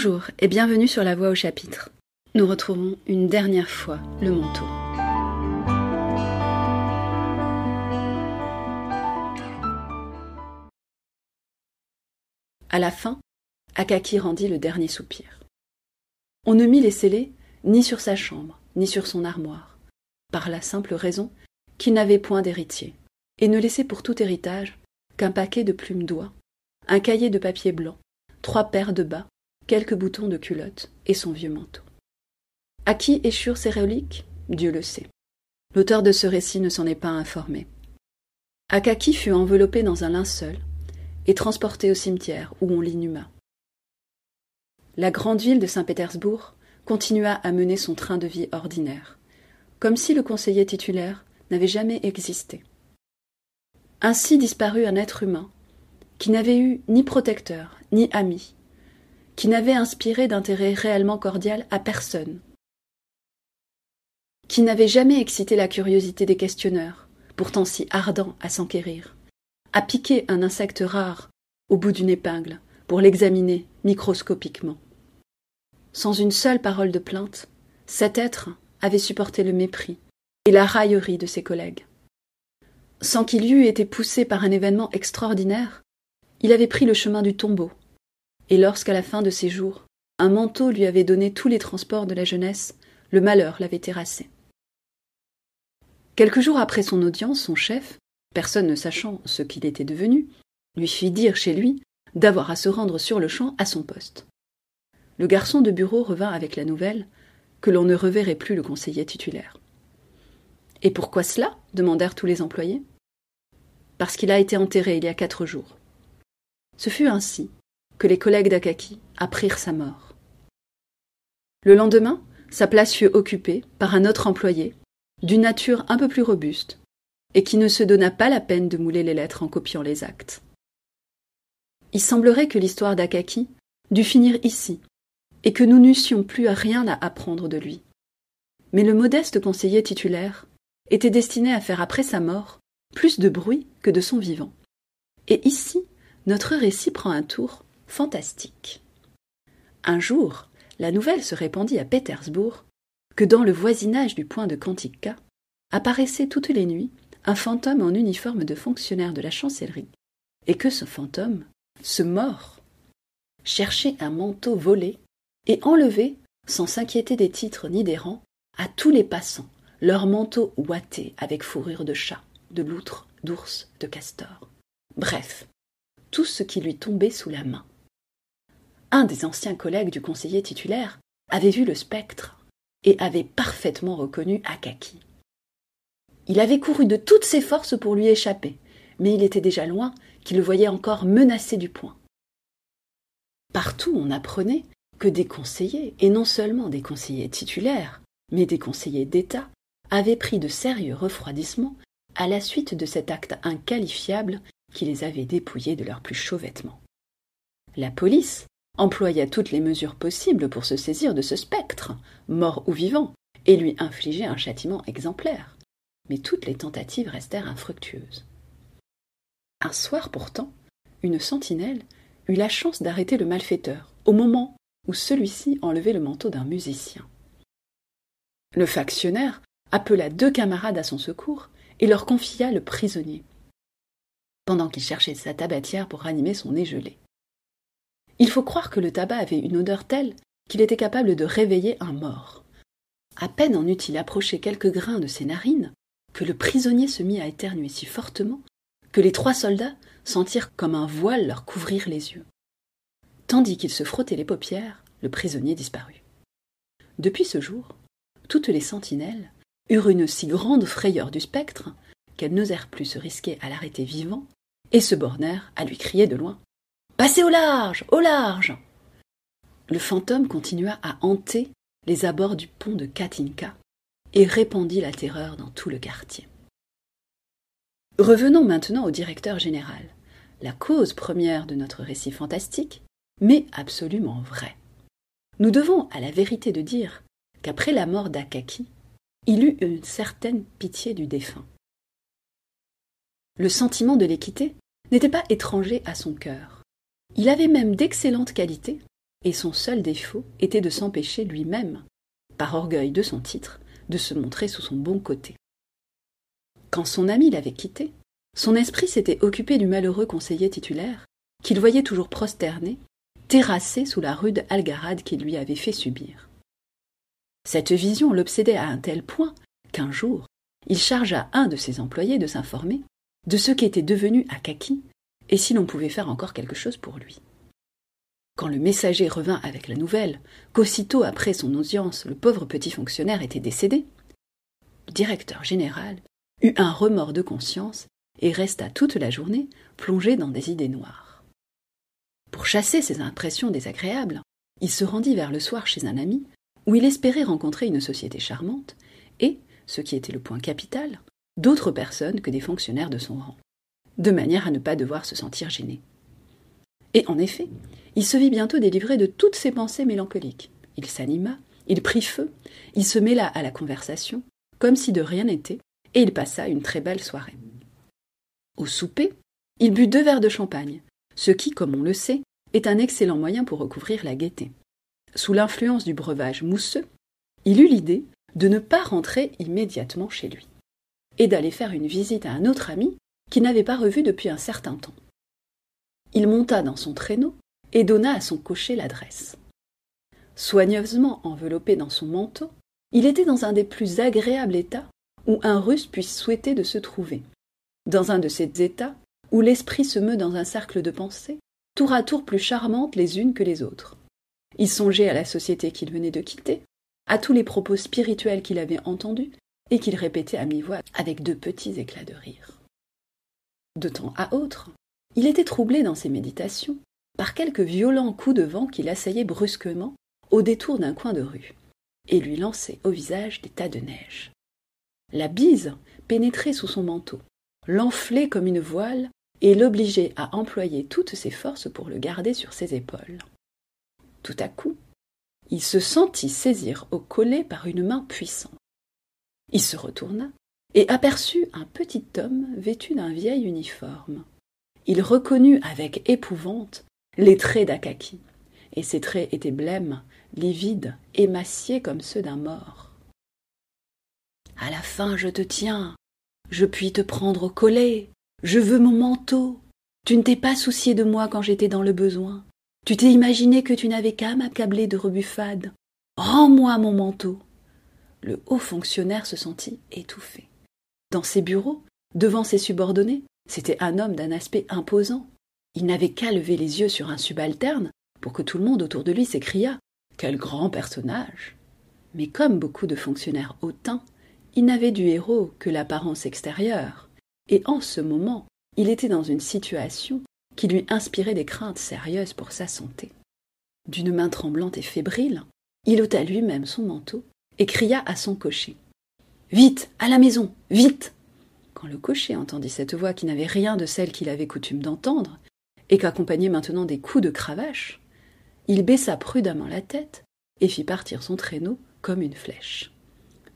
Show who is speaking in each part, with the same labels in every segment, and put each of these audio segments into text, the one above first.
Speaker 1: Bonjour et bienvenue sur La Voix au chapitre. Nous retrouvons une dernière fois le manteau. À la fin, Akaki rendit le dernier soupir. On ne mit les scellés ni sur sa chambre, ni sur son armoire, par la simple raison qu'il n'avait point d'héritier, et ne laissait pour tout héritage qu'un paquet de plumes d'oie, un cahier de papier blanc, trois paires de bas, quelques boutons de culotte et son vieux manteau. À qui échurent ces reliques? Dieu le sait. L'auteur de ce récit ne s'en est pas informé. Akaki fut enveloppé dans un linceul et transporté au cimetière où on l'inhuma. La grande ville de Saint-Pétersbourg continua à mener son train de vie ordinaire, comme si le conseiller titulaire n'avait jamais existé. Ainsi disparut un être humain qui n'avait eu ni protecteur, ni ami, qui n'avait inspiré d'intérêt réellement cordial à personne, qui n'avait jamais excité la curiosité des questionneurs, pourtant si ardents à s'enquérir, à piquer un insecte rare au bout d'une épingle pour l'examiner microscopiquement. Sans une seule parole de plainte, cet être avait supporté le mépris et la raillerie de ses collègues. Sans qu'il eût été poussé par un événement extraordinaire, il avait pris le chemin du tombeau, et lorsqu'à la fin de ses jours, un manteau lui avait donné tous les transports de la jeunesse, le malheur l'avait terrassé. Quelques jours après son audience, son chef, personne ne sachant ce qu'il était devenu, lui fit dire chez lui d'avoir à se rendre sur le champ à son poste. Le garçon de bureau revint avec la nouvelle que l'on ne reverrait plus le conseiller titulaire. Et pourquoi cela? demandèrent tous les employés. Parce qu'il a été enterré il y a quatre jours. Ce fut ainsi que les collègues d'Akaki apprirent sa mort. Le lendemain, sa place fut occupée par un autre employé, d'une nature un peu plus robuste, et qui ne se donna pas la peine de mouler les lettres en copiant les actes. Il semblerait que l'histoire d'Akaki dût finir ici, et que nous n'eussions plus rien à apprendre de lui. Mais le modeste conseiller titulaire était destiné à faire après sa mort plus de bruit que de son vivant. Et ici, notre récit prend un tour fantastique. Un jour, la nouvelle se répandit à Pétersbourg que dans le voisinage du point de Kantika apparaissait toutes les nuits un fantôme en uniforme de fonctionnaire de la chancellerie, et que ce fantôme, ce mort, cherchait un manteau volé et enlevé, sans s'inquiéter des titres ni des rangs, à tous les passants, leurs manteaux ouatés avec fourrure de chat, de loutre, d'ours, de castor. Bref, tout ce qui lui tombait sous la main. Un des anciens collègues du conseiller titulaire avait vu le spectre et avait parfaitement reconnu Akaki. Il avait couru de toutes ses forces pour lui échapper, mais il était déjà loin qu'il le voyait encore menacé du poing. Partout on apprenait que des conseillers, et non seulement des conseillers titulaires, mais des conseillers d'État, avaient pris de sérieux refroidissements à la suite de cet acte inqualifiable qui les avait dépouillés de leurs plus chauds vêtements. La police employa toutes les mesures possibles pour se saisir de ce spectre, mort ou vivant, et lui infliger un châtiment exemplaire. Mais toutes les tentatives restèrent infructueuses. Un soir pourtant, une sentinelle eut la chance d'arrêter le malfaiteur au moment où celui-ci enlevait le manteau d'un musicien. Le factionnaire appela deux camarades à son secours et leur confia le prisonnier, pendant qu'il cherchait sa tabatière pour ranimer son nez gelé. Il faut croire que le tabac avait une odeur telle qu'il était capable de réveiller un mort. À peine en eut-il approché quelques grains de ses narines que le prisonnier se mit à éternuer si fortement que les trois soldats sentirent comme un voile leur couvrir les yeux. Tandis qu'il se frottait les paupières, le prisonnier disparut. Depuis ce jour, toutes les sentinelles eurent une si grande frayeur du spectre qu'elles n'osèrent plus se risquer à l'arrêter vivant et se bornèrent à lui crier de loin Passez au large Au large Le fantôme continua à hanter les abords du pont de Katinka et répandit la terreur dans tout le quartier. Revenons maintenant au directeur général, la cause première de notre récit fantastique, mais absolument vrai. Nous devons à la vérité de dire qu'après la mort d'Akaki, il eut une certaine pitié du défunt. Le sentiment de l'équité n'était pas étranger à son cœur. Il avait même d'excellentes qualités et son seul défaut était de s'empêcher lui-même, par orgueil de son titre, de se montrer sous son bon côté. Quand son ami l'avait quitté, son esprit s'était occupé du malheureux conseiller titulaire, qu'il voyait toujours prosterné, terrassé sous la rude algarade qu'il lui avait fait subir. Cette vision l'obsédait à un tel point qu'un jour, il chargea un de ses employés de s'informer de ce qu'était devenu Akaki et si l'on pouvait faire encore quelque chose pour lui? Quand le messager revint avec la nouvelle qu'aussitôt après son audience le pauvre petit fonctionnaire était décédé, le directeur général eut un remords de conscience et resta toute la journée plongé dans des idées noires. Pour chasser ces impressions désagréables, il se rendit vers le soir chez un ami, où il espérait rencontrer une société charmante, et, ce qui était le point capital, d'autres personnes que des fonctionnaires de son rang, de manière à ne pas devoir se sentir gêné. Et en effet, il se vit bientôt délivré de toutes ses pensées mélancoliques. Il s'anima, il prit feu, il se mêla à la conversation, comme si de rien n'était, et il passa une très belle soirée. Au souper, il but deux verres de champagne, ce qui, comme on le sait, est un excellent moyen pour recouvrir la gaieté. Sous l'influence du breuvage mousseux, il eut l'idée de ne pas rentrer immédiatement chez lui, et d'aller faire une visite à un autre ami qu'il n'avait pas revu depuis un certain temps. Il monta dans son traîneau et donna à son cocher l'adresse. Soigneusement enveloppé dans son manteau, il était dans un des plus agréables états où un russe puisse souhaiter de se trouver, dans un de ces états où l'esprit se meut dans un cercle de pensées, tour à tour plus charmantes les unes que les autres. Il songeait à la société qu'il venait de quitter, à tous les propos spirituels qu'il avait entendus et qu'il répétait à mi-voix avec de petits éclats de rire. De temps à autre, il était troublé dans ses méditations par quelques violents coups de vent qui l'assaillaient brusquement au détour d'un coin de rue et lui lançaient au visage des tas de neige. La bise pénétrait sous son manteau, l'enflait comme une voile et l'obligeait à employer toutes ses forces pour le garder sur ses épaules. Tout à coup, il se sentit saisir au collet par une main puissante. Il se retourna et aperçut un petit homme vêtu d'un vieil uniforme. Il reconnut avec épouvante les traits d'Akaki, et ces traits étaient blêmes, livides, émaciés comme ceux d'un mort. À la fin je te tiens, je puis te prendre au collet. Je veux mon manteau. Tu ne t'es pas soucié de moi quand j'étais dans le besoin. Tu t'es imaginé que tu n'avais qu'à m'accabler de rebuffades. Rends-moi mon manteau. Le haut fonctionnaire se sentit étouffé. Dans ses bureaux, devant ses subordonnés, c'était un homme d'un aspect imposant. Il n'avait qu'à lever les yeux sur un subalterne pour que tout le monde autour de lui s'écriât Quel grand personnage Mais comme beaucoup de fonctionnaires hautains, il n'avait du héros que l'apparence extérieure, et en ce moment, il était dans une situation qui lui inspirait des craintes sérieuses pour sa santé. D'une main tremblante et fébrile, il ôta lui-même son manteau et cria à son cocher. Vite, à la maison, vite. Quand le cocher entendit cette voix qui n'avait rien de celle qu'il avait coutume d'entendre, et qu'accompagnaient maintenant des coups de cravache, il baissa prudemment la tête et fit partir son traîneau comme une flèche.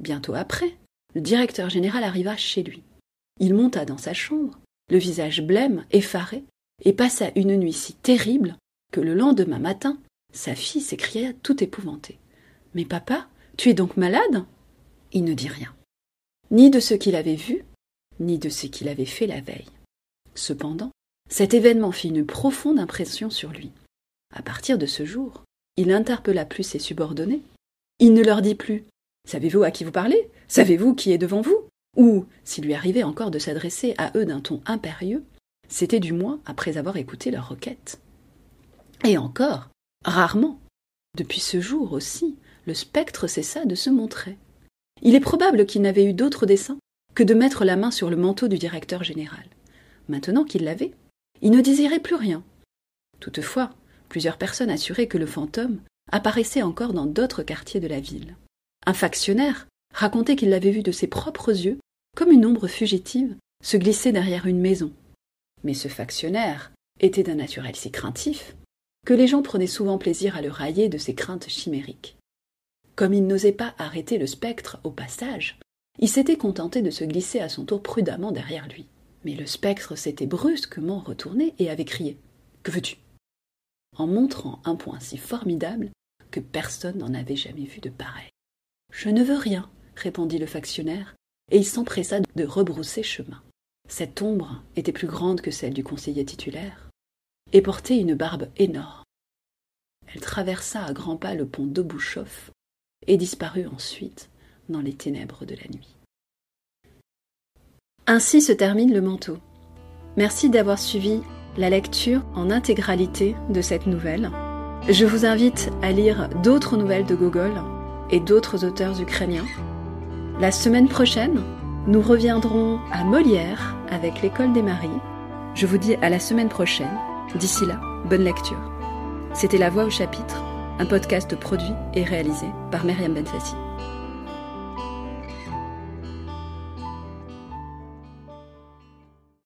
Speaker 1: Bientôt après, le directeur général arriva chez lui. Il monta dans sa chambre, le visage blême, effaré, et passa une nuit si terrible que le lendemain matin, sa fille s'écria tout épouvantée. Mais papa, tu es donc malade? Il ne dit rien, ni de ce qu'il avait vu, ni de ce qu'il avait fait la veille. Cependant, cet événement fit une profonde impression sur lui. À partir de ce jour, il n'interpella plus ses subordonnés. Il ne leur dit plus Savez-vous à qui vous parlez? Savez-vous qui est devant vous? Ou, s'il lui arrivait encore de s'adresser à eux d'un ton impérieux, c'était du moins après avoir écouté leur requête. Et encore, rarement. Depuis ce jour aussi, le spectre cessa de se montrer. Il est probable qu'il n'avait eu d'autre dessein que de mettre la main sur le manteau du directeur général. Maintenant qu'il l'avait, il ne désirait plus rien. Toutefois, plusieurs personnes assuraient que le fantôme apparaissait encore dans d'autres quartiers de la ville. Un factionnaire racontait qu'il l'avait vu de ses propres yeux, comme une ombre fugitive, se glisser derrière une maison. Mais ce factionnaire était d'un naturel si craintif que les gens prenaient souvent plaisir à le railler de ses craintes chimériques. Comme il n'osait pas arrêter le spectre au passage, il s'était contenté de se glisser à son tour prudemment derrière lui. Mais le spectre s'était brusquement retourné et avait crié Que veux-tu? en montrant un point si formidable que personne n'en avait jamais vu de pareil. Je ne veux rien, répondit le factionnaire, et il s'empressa de rebrousser chemin. Cette ombre était plus grande que celle du conseiller titulaire, et portait une barbe énorme. Elle traversa à grands pas le pont d'Obouchoff et disparut ensuite dans les ténèbres de la nuit. Ainsi se termine le manteau. Merci d'avoir suivi la lecture en intégralité de cette nouvelle. Je vous invite à lire d'autres nouvelles de Gogol et d'autres auteurs ukrainiens. La semaine prochaine, nous reviendrons à Molière avec l'école des maris. Je vous dis à la semaine prochaine. D'ici là, bonne lecture. C'était La Voix au chapitre, un podcast produit et réalisé par Myriam Benfassi.